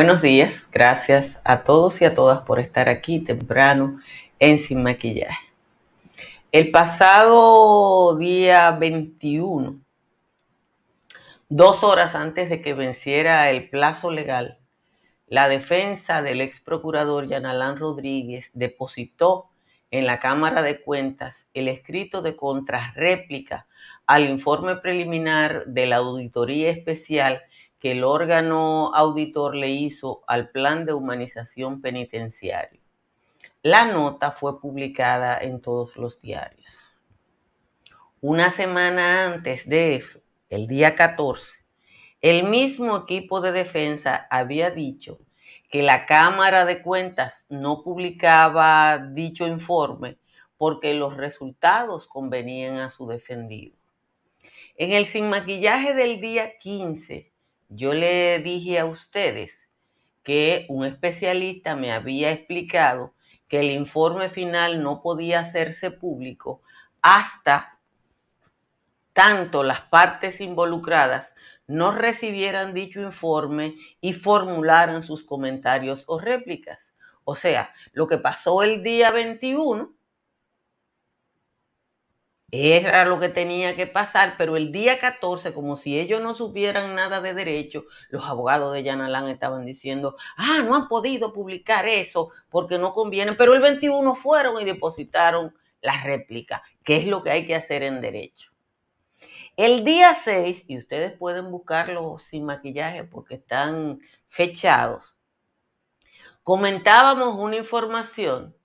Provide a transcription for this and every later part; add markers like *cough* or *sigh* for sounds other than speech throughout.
Buenos días, gracias a todos y a todas por estar aquí temprano en Sin Maquillaje. El pasado día 21, dos horas antes de que venciera el plazo legal, la defensa del ex procurador Yanalán Rodríguez depositó en la Cámara de Cuentas el escrito de contrarréplica al informe preliminar de la Auditoría Especial que el órgano auditor le hizo al plan de humanización penitenciario. La nota fue publicada en todos los diarios. Una semana antes de eso, el día 14, el mismo equipo de defensa había dicho que la Cámara de Cuentas no publicaba dicho informe porque los resultados convenían a su defendido. En el sin maquillaje del día 15, yo le dije a ustedes que un especialista me había explicado que el informe final no podía hacerse público hasta tanto las partes involucradas no recibieran dicho informe y formularan sus comentarios o réplicas. O sea, lo que pasó el día 21 era lo que tenía que pasar, pero el día 14, como si ellos no supieran nada de derecho, los abogados de Yanalán estaban diciendo, ah, no han podido publicar eso porque no conviene, pero el 21 fueron y depositaron la réplica, que es lo que hay que hacer en derecho. El día 6, y ustedes pueden buscarlo sin maquillaje porque están fechados, comentábamos una información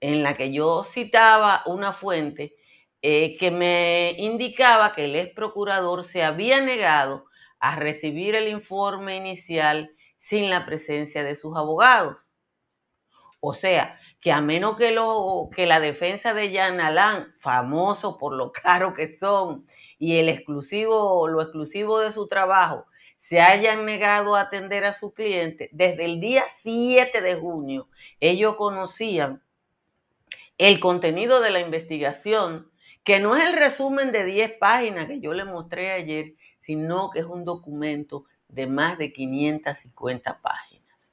en la que yo citaba una fuente eh, que me indicaba que el ex procurador se había negado a recibir el informe inicial sin la presencia de sus abogados. O sea, que a menos que, lo, que la defensa de Jan Alain, famoso por lo caro que son, y el exclusivo, lo exclusivo de su trabajo, se hayan negado a atender a su cliente, desde el día 7 de junio, ellos conocían el contenido de la investigación que no es el resumen de 10 páginas que yo le mostré ayer, sino que es un documento de más de 550 páginas.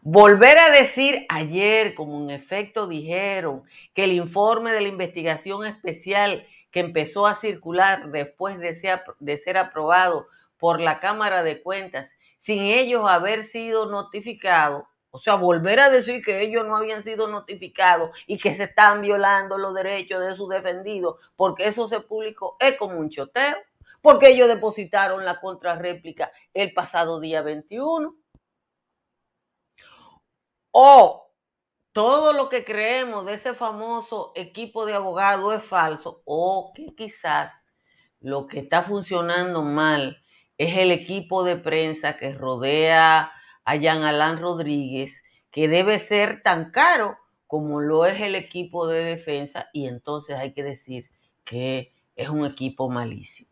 Volver a decir ayer, como en efecto dijeron, que el informe de la investigación especial que empezó a circular después de ser, de ser aprobado por la Cámara de Cuentas, sin ellos haber sido notificados, o sea, volver a decir que ellos no habían sido notificados y que se están violando los derechos de sus defendidos, porque eso se publicó, es como un choteo, porque ellos depositaron la contrarréplica el pasado día 21. O todo lo que creemos de ese famoso equipo de abogados es falso, o que quizás lo que está funcionando mal es el equipo de prensa que rodea a Jean Alain Rodríguez, que debe ser tan caro como lo es el equipo de defensa, y entonces hay que decir que es un equipo malísimo.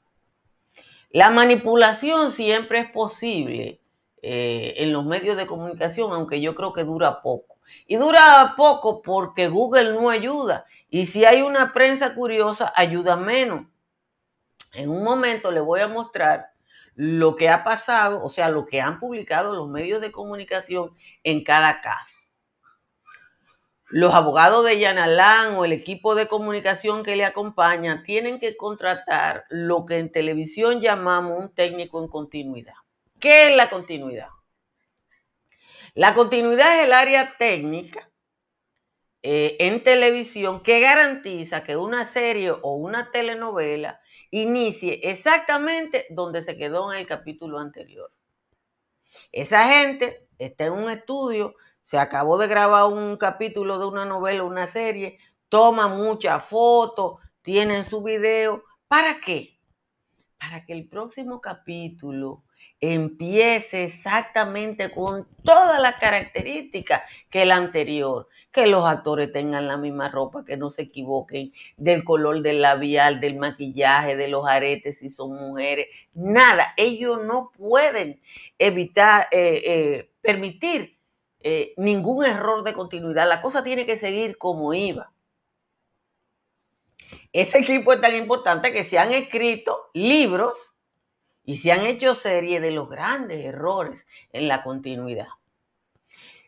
La manipulación siempre es posible eh, en los medios de comunicación, aunque yo creo que dura poco. Y dura poco porque Google no ayuda. Y si hay una prensa curiosa, ayuda menos. En un momento le voy a mostrar lo que ha pasado, o sea, lo que han publicado los medios de comunicación en cada caso. Los abogados de Yanalán o el equipo de comunicación que le acompaña tienen que contratar lo que en televisión llamamos un técnico en continuidad. ¿Qué es la continuidad? La continuidad es el área técnica eh, en televisión que garantiza que una serie o una telenovela inicie exactamente donde se quedó en el capítulo anterior. Esa gente está en un estudio, se acabó de grabar un capítulo de una novela, una serie, toma muchas fotos, tienen su video. ¿Para qué? Para que el próximo capítulo empiece exactamente con todas las características que el anterior, que los actores tengan la misma ropa, que no se equivoquen del color del labial, del maquillaje, de los aretes si son mujeres, nada, ellos no pueden evitar, eh, eh, permitir eh, ningún error de continuidad, la cosa tiene que seguir como iba. Ese equipo es tan importante que se han escrito libros y se han hecho serie de los grandes errores en la continuidad.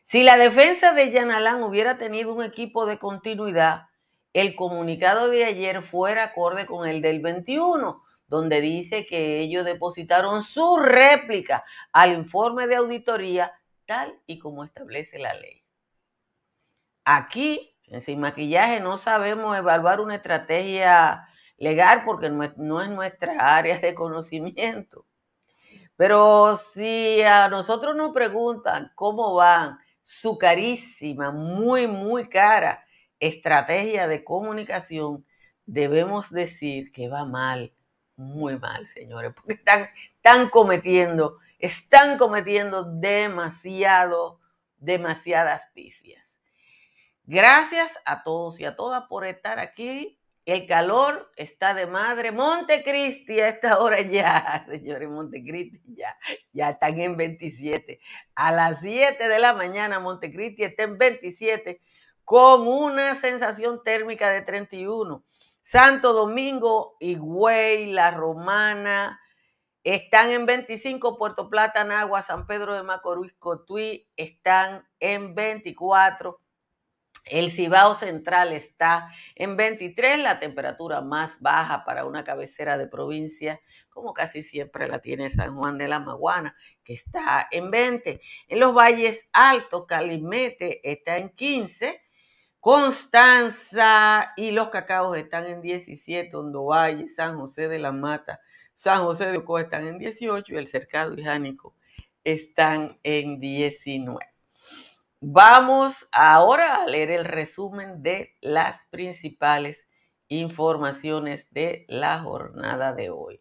Si la defensa de Yanalán hubiera tenido un equipo de continuidad, el comunicado de ayer fuera acorde con el del 21, donde dice que ellos depositaron su réplica al informe de auditoría tal y como establece la ley. Aquí, Sin Maquillaje, no sabemos evaluar una estrategia legal porque no es, nuestra *laughs* área de conocimiento. Pero si a nosotros nos preguntan cómo van su carísima, muy, muy cara estrategia de comunicación, debemos decir que va mal, muy mal, señores, porque están, están cometiendo, están cometiendo demasiado, demasiadas pifias. Gracias a todos y a todas por estar aquí el calor está de madre. Montecristi a esta hora ya, *laughs* señores, Montecristi ya, ya están en 27. A las 7 de la mañana Montecristi está en 27 con una sensación térmica de 31. Santo Domingo, Higüey, La Romana, están en 25, Puerto Plata, Nagua, San Pedro de Macorís, Cotuí, están en 24. El Cibao Central está en 23, la temperatura más baja para una cabecera de provincia, como casi siempre la tiene San Juan de la Maguana, que está en 20. En los valles altos, Calimete está en 15, Constanza y los cacaos están en 17, Hondo Valle, San José de la Mata, San José de Ocoa están en 18 y el Cercado y Jánico están en 19. Vamos ahora a leer el resumen de las principales informaciones de la jornada de hoy.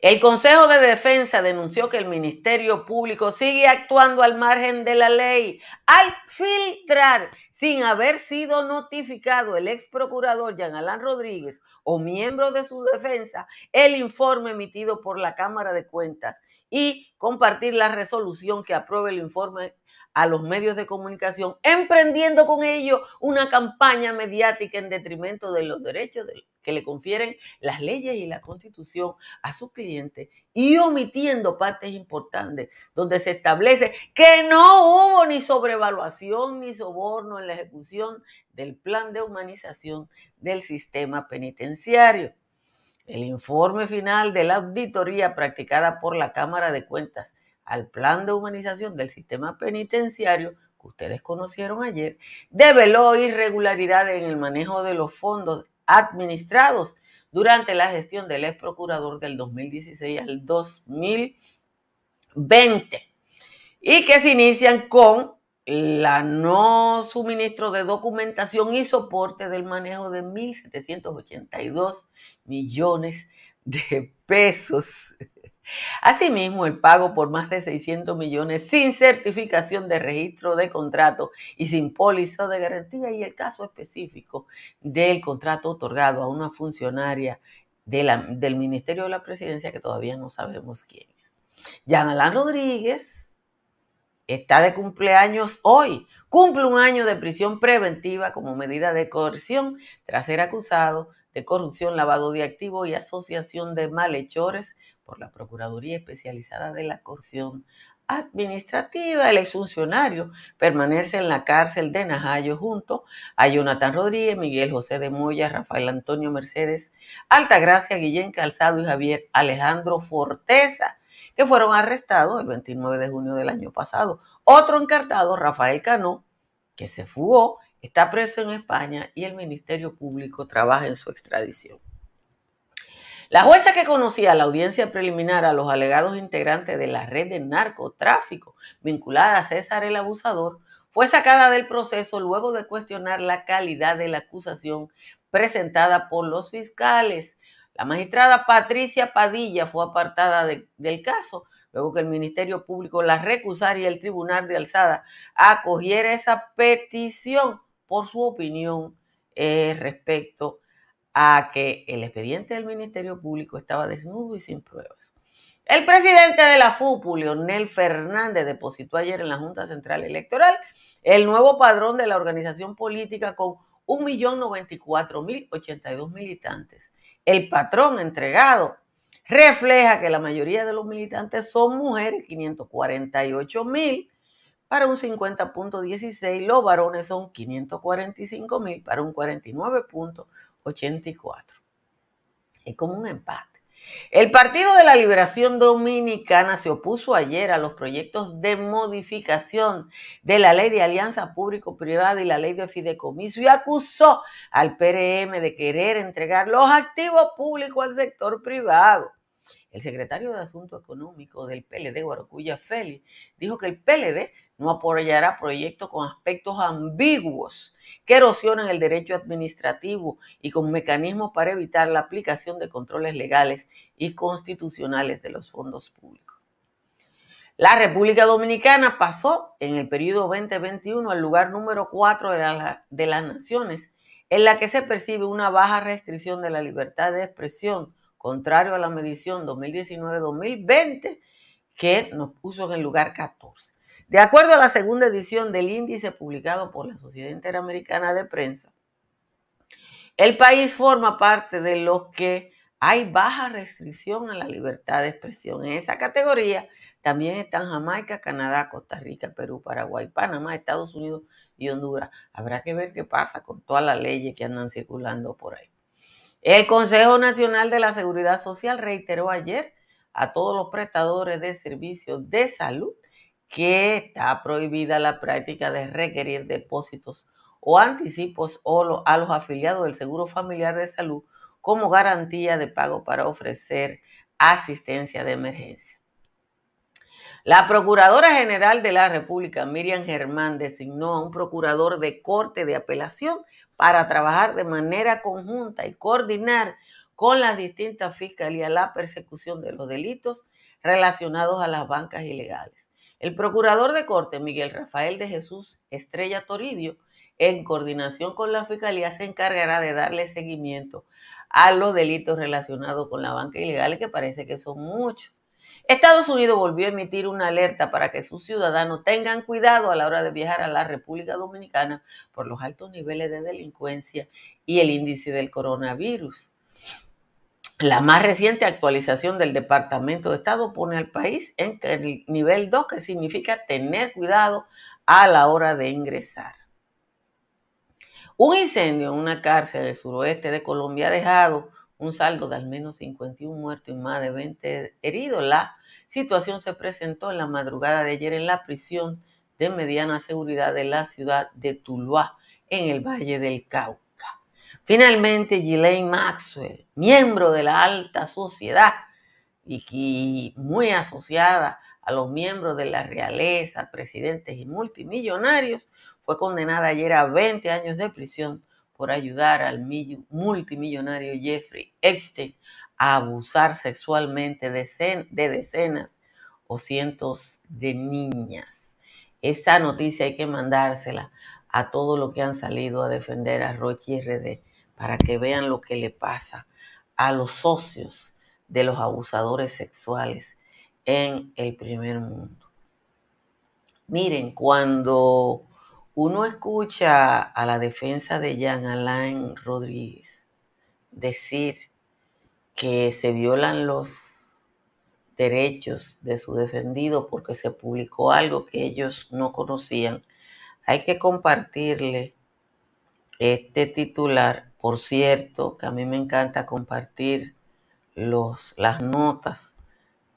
El Consejo de Defensa denunció que el Ministerio Público sigue actuando al margen de la ley al filtrar sin haber sido notificado el ex procurador Jean Alain Rodríguez o miembro de su defensa el informe emitido por la Cámara de Cuentas y compartir la resolución que apruebe el informe a los medios de comunicación, emprendiendo con ello una campaña mediática en detrimento de los derechos que le confieren las leyes y la constitución a su cliente y omitiendo partes importantes donde se establece que no hubo ni sobrevaluación ni soborno en la ejecución del plan de humanización del sistema penitenciario. El informe final de la auditoría practicada por la Cámara de Cuentas al plan de humanización del sistema penitenciario que ustedes conocieron ayer, develó irregularidades en el manejo de los fondos administrados durante la gestión del ex procurador del 2016 al 2020 y que se inician con la no suministro de documentación y soporte del manejo de 1.782 millones de pesos Asimismo, el pago por más de 600 millones sin certificación de registro de contrato y sin póliza de garantía y el caso específico del contrato otorgado a una funcionaria del Ministerio de la Presidencia que todavía no sabemos quién es. Yanalán Rodríguez está de cumpleaños hoy. Cumple un año de prisión preventiva como medida de coerción tras ser acusado de corrupción, lavado de activos y asociación de malhechores por la Procuraduría Especializada de la Corrupción Administrativa. El exfuncionario permanece en la cárcel de Najayo junto a Jonathan Rodríguez, Miguel José de Moya, Rafael Antonio Mercedes, Altagracia, Guillén Calzado y Javier Alejandro Forteza que fueron arrestados el 29 de junio del año pasado. Otro encartado, Rafael Cano, que se fugó, está preso en España y el Ministerio Público trabaja en su extradición. La jueza que conocía la audiencia preliminar a los alegados integrantes de la red de narcotráfico vinculada a César el Abusador fue sacada del proceso luego de cuestionar la calidad de la acusación presentada por los fiscales. La magistrada Patricia Padilla fue apartada del caso luego que el Ministerio Público la recusara y el Tribunal de Alzada acogiera esa petición por su opinión eh, respecto a que el expediente del Ministerio Público estaba desnudo y sin pruebas. El presidente de la FUPU, Leonel Fernández, depositó ayer en la Junta Central Electoral el nuevo padrón de la organización política con 1.094.082 militantes. El patrón entregado refleja que la mayoría de los militantes son mujeres, 548 mil para un 50.16, los varones son 545 mil para un 49.84. Es como un empate. El Partido de la Liberación Dominicana se opuso ayer a los proyectos de modificación de la ley de alianza público-privada y la ley de fideicomiso y acusó al PRM de querer entregar los activos públicos al sector privado. El secretario de Asuntos Económicos del PLD, Guaracuya Félix, dijo que el PLD no apoyará proyectos con aspectos ambiguos que erosionan el derecho administrativo y con mecanismos para evitar la aplicación de controles legales y constitucionales de los fondos públicos. La República Dominicana pasó en el periodo 2021 al lugar número 4 de, de las naciones en la que se percibe una baja restricción de la libertad de expresión contrario a la medición 2019-2020, que nos puso en el lugar 14. De acuerdo a la segunda edición del índice publicado por la Sociedad Interamericana de Prensa, el país forma parte de los que hay baja restricción a la libertad de expresión. En esa categoría también están Jamaica, Canadá, Costa Rica, Perú, Paraguay, Panamá, Estados Unidos y Honduras. Habrá que ver qué pasa con todas las leyes que andan circulando por ahí. El Consejo Nacional de la Seguridad Social reiteró ayer a todos los prestadores de servicios de salud que está prohibida la práctica de requerir depósitos o anticipos a los afiliados del Seguro Familiar de Salud como garantía de pago para ofrecer asistencia de emergencia. La Procuradora General de la República, Miriam Germán, designó a un procurador de corte de apelación para trabajar de manera conjunta y coordinar con las distintas fiscalías la persecución de los delitos relacionados a las bancas ilegales. El procurador de corte, Miguel Rafael de Jesús Estrella Toribio, en coordinación con la fiscalía, se encargará de darle seguimiento a los delitos relacionados con la banca ilegal, que parece que son muchos. Estados Unidos volvió a emitir una alerta para que sus ciudadanos tengan cuidado a la hora de viajar a la República Dominicana por los altos niveles de delincuencia y el índice del coronavirus. La más reciente actualización del Departamento de Estado pone al país en el nivel 2, que significa tener cuidado a la hora de ingresar. Un incendio en una cárcel del suroeste de Colombia ha dejado un saldo de al menos 51 muertos y más de 20 heridos. La situación se presentó en la madrugada de ayer en la prisión de mediana seguridad de la ciudad de Tuluá, en el Valle del Cauca. Finalmente, Ghislaine Maxwell, miembro de la alta sociedad y muy asociada a los miembros de la realeza, presidentes y multimillonarios, fue condenada ayer a 20 años de prisión por ayudar al multimillonario Jeffrey Epstein a abusar sexualmente de, decenas o cientos de niñas. Esta noticia hay que mandársela a todos los que han salido a defender a Roche RD para que vean lo que le pasa a los socios de los abusadores sexuales en el primer mundo. Miren, cuando uno escucha a la defensa de Jean Alain Rodríguez decir que se violan los derechos de su defendido porque se publicó algo que ellos no conocían, hay que compartirle este titular. Por cierto, que a mí me encanta compartir los, las notas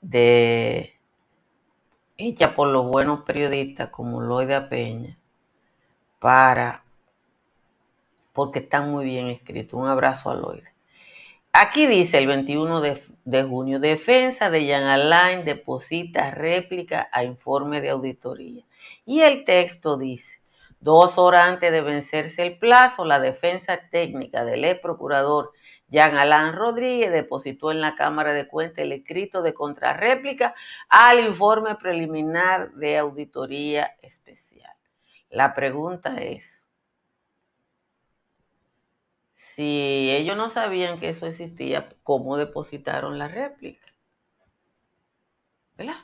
de hechas por los buenos periodistas como Loida Peña para, porque están muy bien escritos. Un abrazo a Lloyd. Aquí dice el 21 de, junio, defensa de Jan Alain deposita réplica a informe de auditoría. Y el texto dice, dos horas antes de vencerse el plazo, la defensa técnica del ex procurador Jean Alain Rodríguez depositó en la Cámara de Cuentas el escrito de contrarréplica al informe preliminar de auditoría especial. La pregunta es, si ellos no sabían que eso existía, ¿cómo depositaron la réplica? ¿Verdad?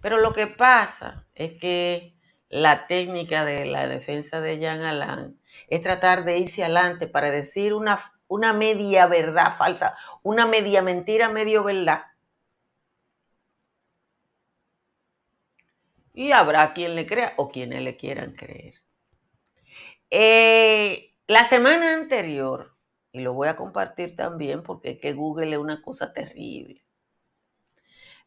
Pero lo que pasa es que la técnica de la defensa de Jean Alain es tratar de irse adelante para decir una una media verdad falsa, una media mentira, medio verdad. Y habrá quien le crea o quienes le quieran creer. Eh, la semana anterior, y lo voy a compartir también porque es que Google es una cosa terrible.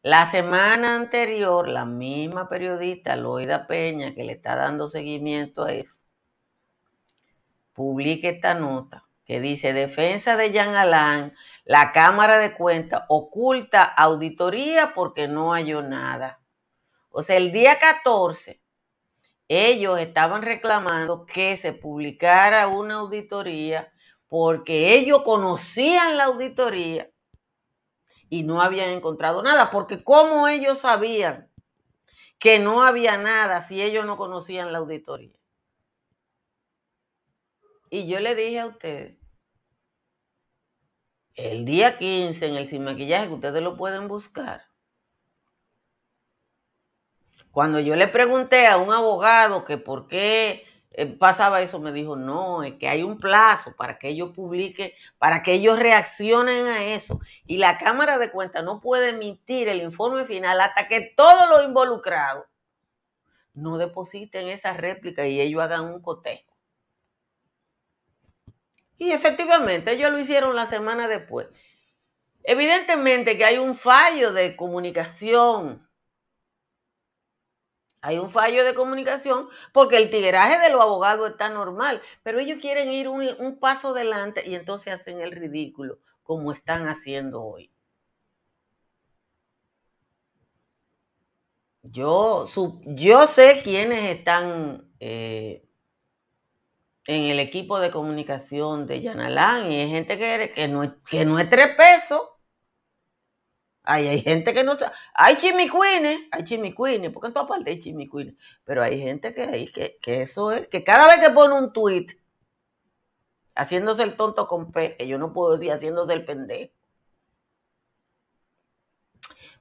La semana anterior, la misma periodista Loida Peña, que le está dando seguimiento a eso, publica esta nota que dice defensa de Jean Alain, la Cámara de Cuentas oculta auditoría porque no halló nada. O sea, el día 14, ellos estaban reclamando que se publicara una auditoría porque ellos conocían la auditoría y no habían encontrado nada, porque ¿cómo ellos sabían que no había nada si ellos no conocían la auditoría? Y yo le dije a ustedes, el día 15 en el sin maquillaje, ustedes lo pueden buscar, cuando yo le pregunté a un abogado que por qué eh, pasaba eso, me dijo, no, es que hay un plazo para que ellos publiquen, para que ellos reaccionen a eso. Y la Cámara de Cuentas no puede emitir el informe final hasta que todos los involucrados no depositen esa réplica y ellos hagan un cotejo. Y efectivamente, ellos lo hicieron la semana después. Evidentemente que hay un fallo de comunicación hay un fallo de comunicación porque el tigueraje de los abogados está normal, pero ellos quieren ir un, paso adelante y entonces hacen el ridículo, como están haciendo hoy. Yo, yo sé quiénes están eh, en el equipo de comunicación de Yanalán y hay gente que, que, no, que no es tres pesos hay gente que no sabe. Hay chimicuines, hay chimicuines, porque en todas partes hay chimicuines. Pero hay gente que, que, que eso es, que cada vez que pone un tweet haciéndose el tonto con P, que yo no puedo decir haciéndose el pendejo.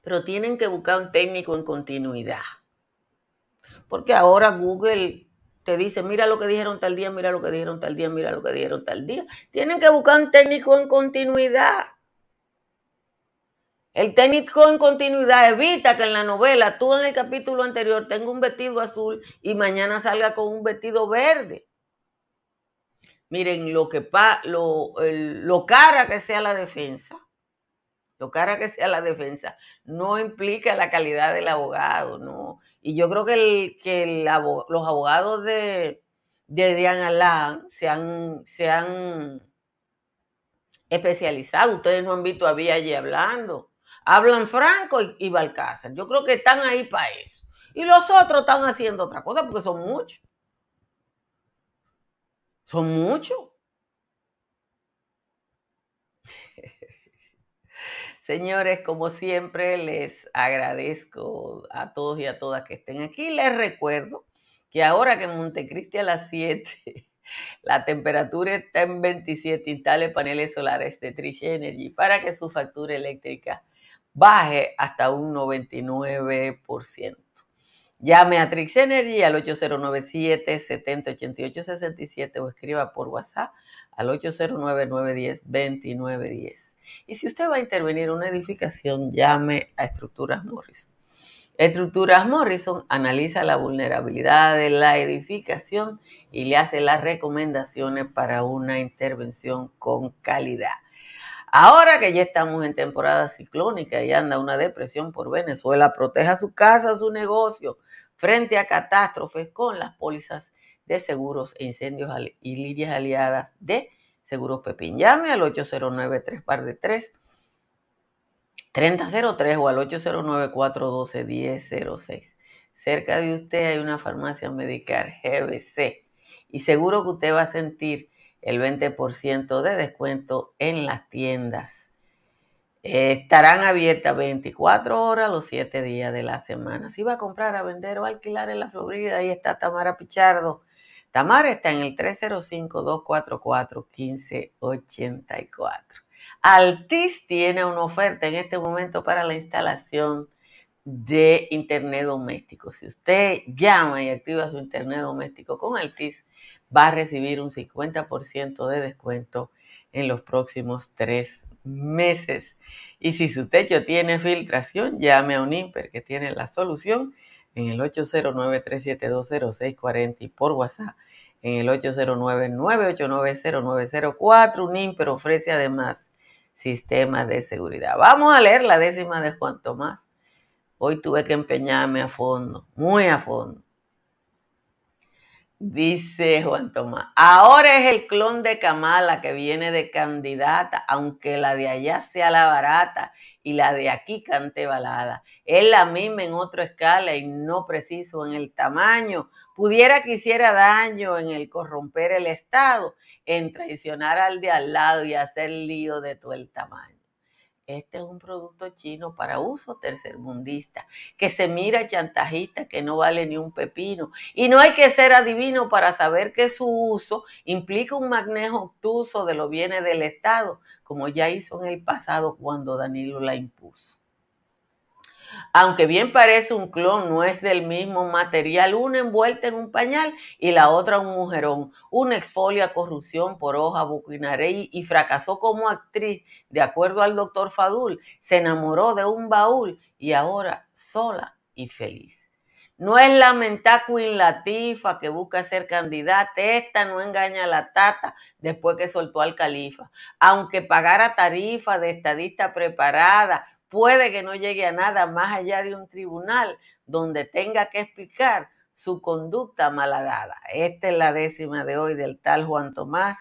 Pero tienen que buscar un técnico en continuidad. Porque ahora Google te dice, mira lo que dijeron tal día, mira lo que dijeron tal día, mira lo que dijeron tal día. Tienen que buscar un técnico en continuidad. El técnico en continuidad evita que en la novela tú en el capítulo anterior tengas un vestido azul y mañana salga con un vestido verde. Miren, lo que pa, lo, lo cara que sea la defensa, lo cara que sea la defensa, no implica la calidad del abogado, ¿no? Y yo creo que, el, que los abogados de, de Diane Alain se han, se especializado. Ustedes no han visto a Villa allí hablando Hablan Franco y, Balcázar. Yo creo que están ahí para eso. Y los otros están haciendo otra cosa porque son muchos. Son muchos. *laughs* Señores, como siempre, les agradezco a todos y a todas que estén aquí. Les recuerdo que ahora que en Montecristi a las 7 *laughs* la temperatura está en 27, instale paneles solares de Trish Energy para que su factura eléctrica baje hasta un 99%. Llame a Trix Energy al 8097-708867 o escriba por WhatsApp al 809-910-2910. Y si usted va a intervenir en una edificación, llame a Estructuras Morrison. Estructuras Morrison analiza la vulnerabilidad de la edificación y le hace las recomendaciones para una intervención con calidad. Ahora que ya estamos en temporada ciclónica y anda una depresión por Venezuela, proteja su casa, su negocio frente a catástrofes con las pólizas de seguros e incendios y líneas aliadas de Seguros Pepín. Llame al 809 3 de 3 3003 o al 809-412-1006. Cerca de usted hay una farmacia medical GBC y seguro que usted va a sentir el 20% de descuento en las tiendas. estarán abiertas 24 horas los 7 días de la semana. Si va a comprar, a vender o alquilar en la Florida, ahí está Tamara Pichardo. Tamara está en el 305-244-1584. Altis tiene una oferta en este momento para la instalación de internet doméstico. Si usted llama y activa su internet doméstico con Altis, va a recibir un 50% de descuento en los próximos tres meses. Y si su techo tiene filtración, llame a un IMPER que tiene la solución en el 809-3720640 y por WhatsApp en el 809-989-0904. Un IMPER ofrece además sistemas de seguridad. Vamos a leer la décima de Juan Tomás. Hoy tuve que empeñarme a fondo, muy a fondo. Dice Juan Tomás, ahora es el clon de Kamala que viene de candidata, aunque la de allá sea la barata y la de aquí cante balada. Es la misma en otra escala y no preciso en el tamaño. Pudiera que hiciera daño en el corromper el Estado, en traicionar al de al lado y hacer lío de todo el tamaño. Este es un producto chino para uso tercermundista, que se mira chantajista, que no vale ni un pepino. Y no hay que ser adivino para saber que su uso implica un magnejo obtuso de los bienes del Estado, como ya hizo en el pasado cuando Danilo la impuso. Aunque bien parece un clon, no es del mismo material, una envuelta en un pañal y la otra un mujerón. Una exfolia corrupción por hoja buquinarey y fracasó como actriz, de acuerdo al doctor Fadul. Se enamoró de un baúl y ahora sola y feliz. No es la mentá Latifa que busca ser candidata, esta no engaña a la tata después que soltó al califa. Aunque pagara tarifa de estadista preparada, puede que no llegue a nada más allá de un tribunal donde tenga que explicar su conducta malhadada. Esta es la décima de hoy del tal Juan Tomás,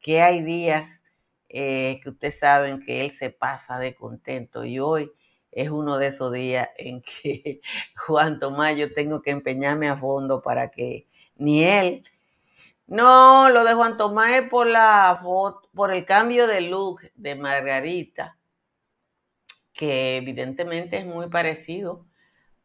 que hay días eh, que ustedes saben que él se pasa de contento y hoy es uno de esos días en que *laughs* Juan Tomás yo tengo que empeñarme a fondo para que ni él no, lo de Juan Tomás es por la por el cambio de look de Margarita que evidentemente es muy parecido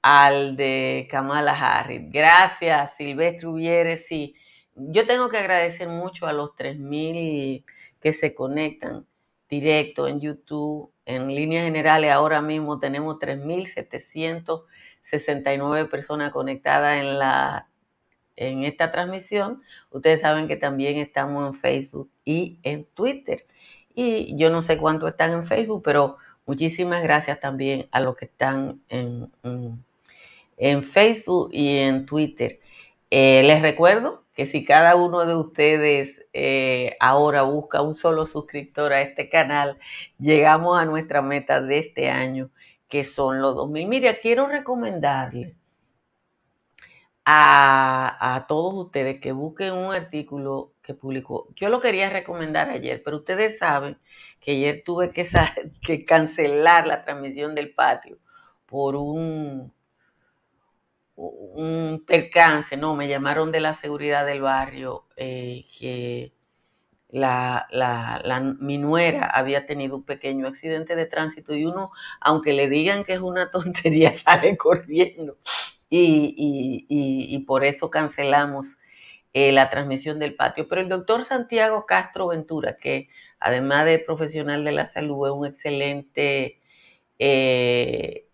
al de Kamala Harris. Gracias, Silvestre Uvieres. Sí, yo tengo que agradecer mucho a los 3.000 que se conectan directo en YouTube. En líneas generales, ahora mismo tenemos 3.769 personas conectadas en, la, en esta transmisión. Ustedes saben que también estamos en Facebook y en Twitter. Y yo no sé cuánto están en Facebook, pero Muchísimas gracias también a los que están en, en, Facebook y en Twitter. Eh, les recuerdo que si cada uno de ustedes eh, ahora busca un solo suscriptor a este canal, llegamos a nuestra meta de este año, que son los 2000. Mira, quiero recomendarle a, a todos ustedes que busquen un artículo que publicó. Yo lo quería recomendar ayer, pero ustedes saben que ayer tuve que, *laughs* cancelar la transmisión del patio por un, percance, no, me llamaron de la seguridad del barrio eh, que la, la, mi nuera había tenido un pequeño accidente de tránsito y uno, aunque le digan que es una *laughs* tontería, sale corriendo. Y por eso cancelamos eh, la transmisión del patio. Pero el doctor Santiago Castro Ventura, que además de profesional de la salud, es un excelente eh,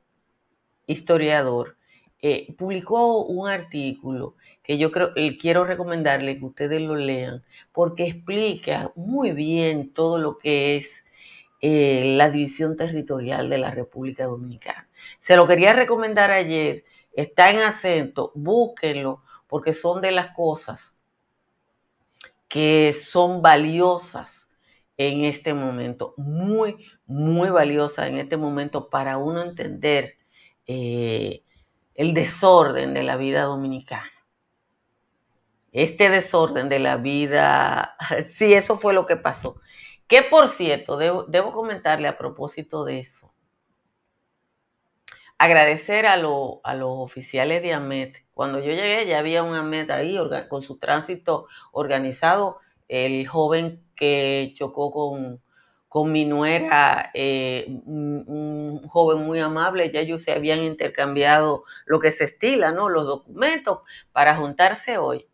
historiador, eh, publicó un artículo que yo creo, quiero recomendarle que ustedes lo lean, porque explica muy bien todo lo que es la división territorial de la República Dominicana. Se lo quería recomendar ayer, está en acento, búsquenlo, porque son de las cosas que son valiosas en este momento, muy, muy valiosas en este momento para uno entender eh, el desorden de la vida dominicana. Este desorden de la vida, *laughs* sí, eso fue lo que pasó. Que por cierto, debo, debo comentarle a propósito de eso, agradecer a, los oficiales de AMET. Cuando yo llegué ya había un AMET ahí con su tránsito organizado. El joven que chocó con, con mi nuera, eh, un, joven muy amable, ya ellos se habían intercambiado lo que se estila, ¿no? Los documentos para juntarse hoy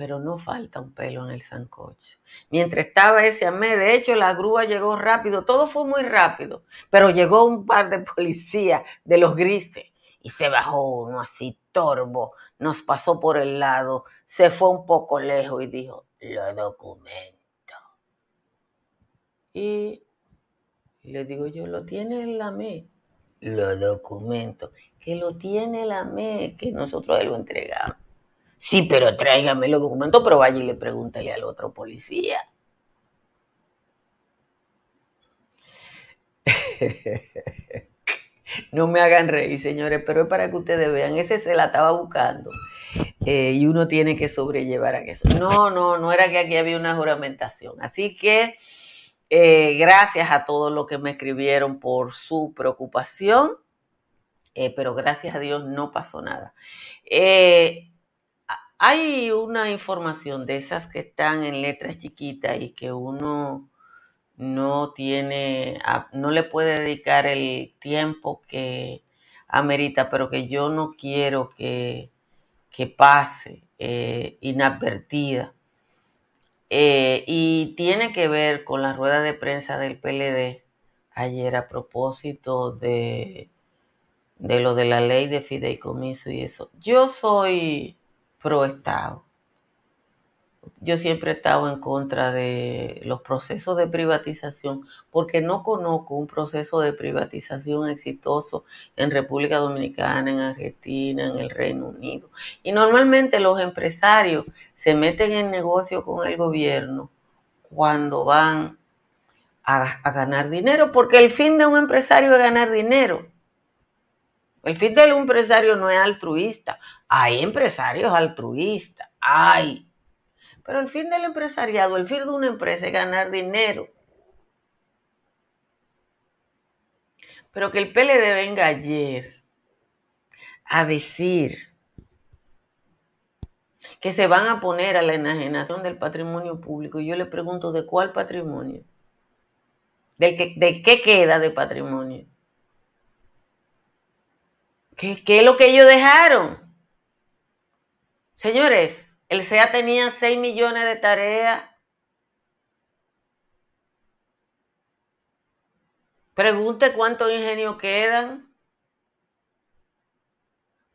pero no falta un pelo en el sancocho. Mientras estaba ese amé, de hecho la grúa llegó rápido, todo fue muy rápido, pero llegó un par de policías de los grises y se bajó uno así torbo, nos pasó por el lado, se fue un poco lejos y dijo, lo documento. Y le digo yo, lo tiene la ME. Los documentos. Que lo tiene la ME, que nosotros lo entregamos. Sí, pero tráigame los documentos, pero vaya y le pregúntele al otro policía. *laughs* no me hagan reír, señores, pero es para que ustedes vean, ese se la estaba buscando. Eh, y uno tiene que sobrellevar a eso. No, no, no era que aquí había una juramentación. Así que eh, gracias a todos los que me escribieron por su preocupación, eh, pero gracias a Dios no pasó nada. Hay una información de esas que están en letras chiquitas y que uno no tiene, no le puede dedicar el tiempo que amerita, pero que yo no quiero que, que pase eh, inadvertida. Eh, y tiene que ver con la rueda de prensa del PLD ayer a propósito de, de lo de la ley de fideicomiso y eso. Yo soy pro Estado yo siempre he estado en contra de los procesos de privatización porque no conozco un proceso de privatización exitoso en República Dominicana, en Argentina, en el Reino Unido. Y normalmente los empresarios se meten en negocio con el gobierno cuando van a, ganar dinero, porque el fin de un empresario es ganar dinero. El fin de un empresario no es altruista. Hay empresarios altruistas, hay pero el fin del empresariado, el fin de una empresa es ganar dinero. Pero que el PLD venga ayer a decir que se van a poner a la enajenación del patrimonio público. Y yo le pregunto, ¿de cuál patrimonio? ¿De qué, de qué queda de patrimonio? ¿Qué, ¿Qué es lo que ellos dejaron? Señores, el SEA tenía 6 millones de tareas. Pregunte cuántos ingenios quedan.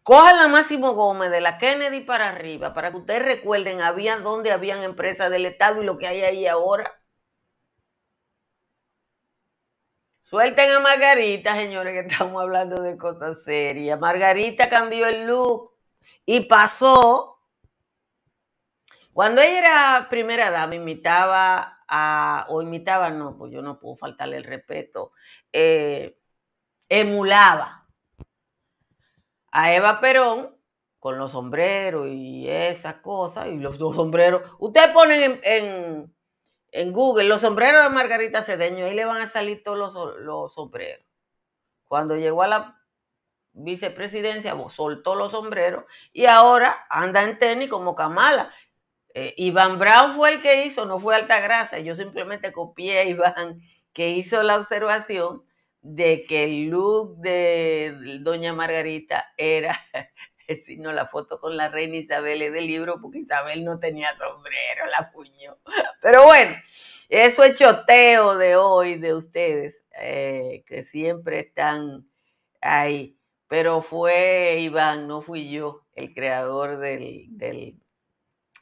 Cojan la Máximo Gómez de la Kennedy para arriba para que ustedes recuerden habían dónde habían empresas del Estado y lo que hay ahí ahora. Suelten a Margarita, señores, que estamos hablando de cosas serias. Margarita cambió el look y pasó cuando ella era primera dama, imitaba a, o imitaba, no, pues yo no puedo faltarle el respeto, eh, emulaba a Eva Perón con los sombreros y esas cosas, y los, sombreros. Ustedes ponen en, Google los sombreros de Margarita Cedeño, ahí le van a salir todos los, los sombreros. Cuando llegó a la vicepresidencia, soltó los sombreros y ahora anda en tenis como Kamala. Eh, Iván Brown fue el que hizo, no fue Altagracia. Yo simplemente copié a Iván que hizo la observación de que el look de Doña Margarita era, sino la foto con la reina Isabel es del libro, porque Isabel no tenía sombrero, la puñó. Pero bueno, eso es choteo de hoy de ustedes, eh, que siempre están ahí. Pero fue Iván, no fui yo, el creador del, del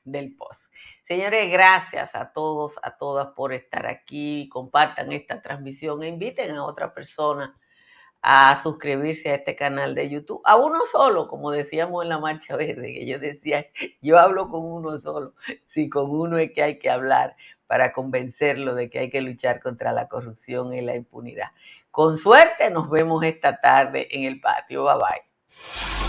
del post. Señores, gracias a todos, a todas por estar aquí. Compartan esta transmisión e inviten a otra persona a suscribirse a este canal de YouTube. A uno solo, como decíamos en la Marcha Verde, que yo decía, yo hablo con uno solo. Sí, con uno es que hay que hablar para convencerlo de que hay que luchar contra la corrupción y la impunidad. Con suerte nos vemos esta tarde en el patio. Bye bye.